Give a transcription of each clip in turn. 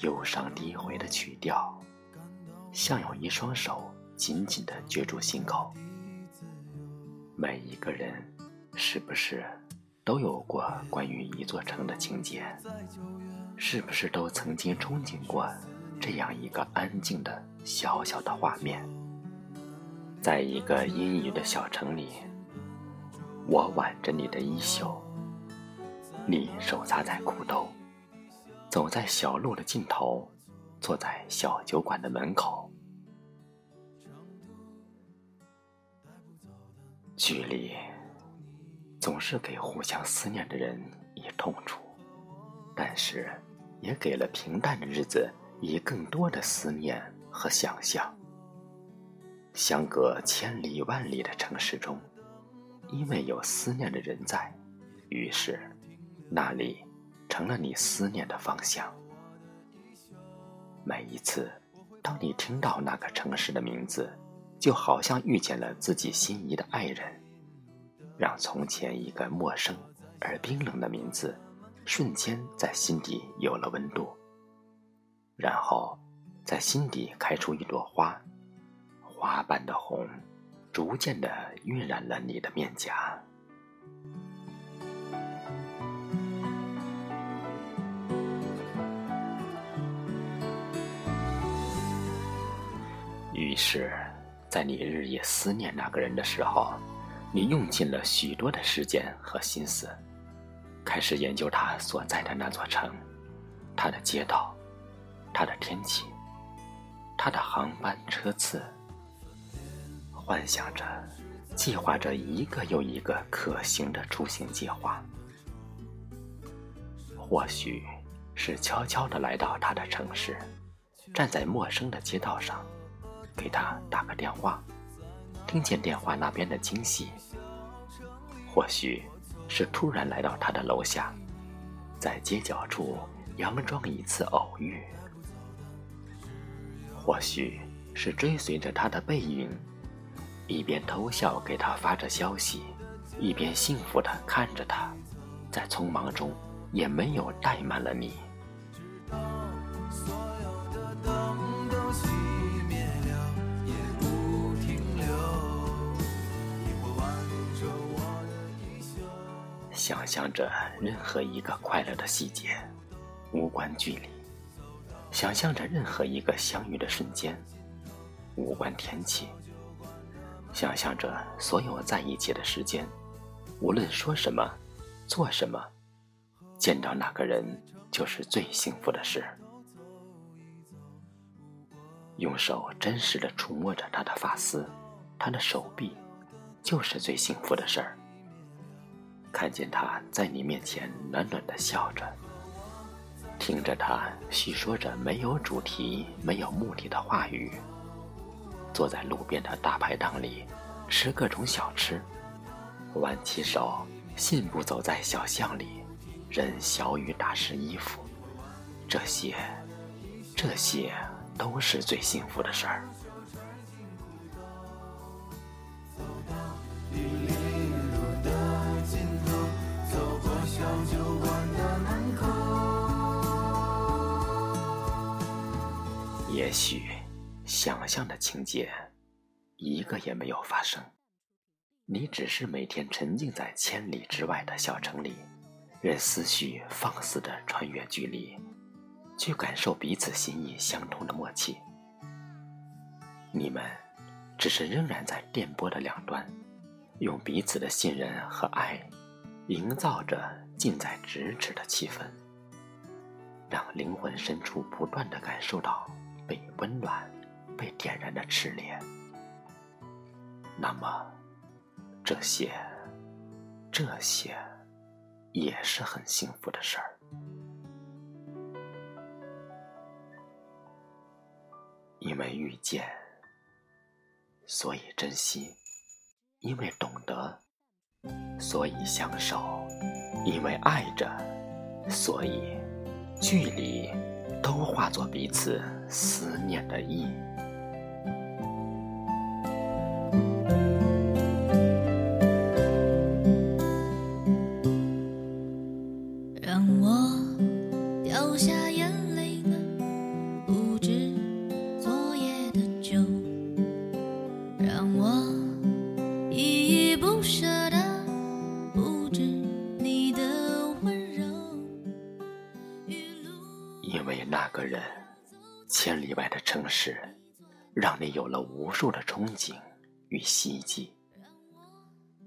忧伤低回的曲调，像有一双手紧紧地攫住心口。每一个人，是不是都有过关于一座城的情节？是不是都曾经憧憬过这样一个安静的小小的画面？在一个阴雨的小城里，我挽着你的衣袖，你手插在裤兜，走在小路的尽头，坐在小酒馆的门口。距离总是给互相思念的人以痛楚，但是也给了平淡的日子以更多的思念和想象。相隔千里万里的城市中，因为有思念的人在，于是那里成了你思念的方向。每一次，当你听到那个城市的名字，就好像遇见了自己心仪的爱人，让从前一个陌生而冰冷的名字，瞬间在心底有了温度，然后在心底开出一朵花。花瓣的红，逐渐的晕染了你的面颊。于是，在你日夜思念那个人的时候，你用尽了许多的时间和心思，开始研究他所在的那座城，他的街道，他的天气，他的航班车次。幻想着，计划着一个又一个可行的出行计划。或许是悄悄地来到他的城市，站在陌生的街道上，给他打个电话，听见电话那边的惊喜。或许是突然来到他的楼下，在街角处佯装一次偶遇。或许是追随着他的背影。一边偷笑给他发着消息，一边幸福地看着他，在匆忙中也没有怠慢了你。想象着任何一个快乐的细节，无关距离；想象着任何一个相遇的瞬间，无关天气。想象着所有在一起的时间，无论说什么、做什么，见到那个人就是最幸福的事。用手真实的触摸着他的发丝，他的手臂，就是最幸福的事儿。看见他在你面前暖暖的笑着，听着他叙说着没有主题、没有目的的话语。坐在路边的大排档里，吃各种小吃，挽起手，信步走在小巷里，任小雨打湿衣服，这些，这些都是最幸福的事儿。也许。想象的情节，一个也没有发生。你只是每天沉浸在千里之外的小城里，任思绪放肆的穿越距离，去感受彼此心意相通的默契。你们只是仍然在电波的两端，用彼此的信任和爱，营造着近在咫尺的气氛，让灵魂深处不断的感受到温暖。被点燃的炽烈，那么这些，这些也是很幸福的事儿。因为遇见，所以珍惜；因为懂得，所以相守；因为爱着，所以距离都化作彼此思念的意。千里外的城市，让你有了无数的憧憬与希冀。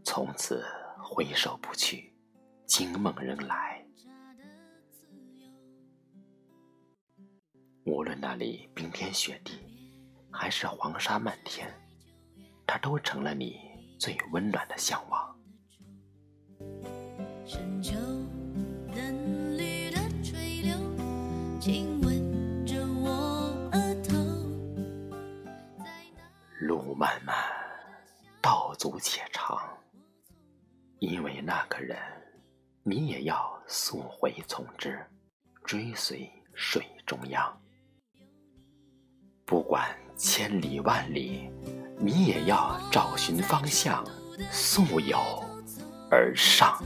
从此回首不去，惊梦仍来。无论那里冰天雪地，还是黄沙漫天，它都成了你最温暖的向往。路漫漫，道阻且长，因为那个人，你也要溯回从之，追随水中央。不管千里万里，你也要找寻方向，溯游而上。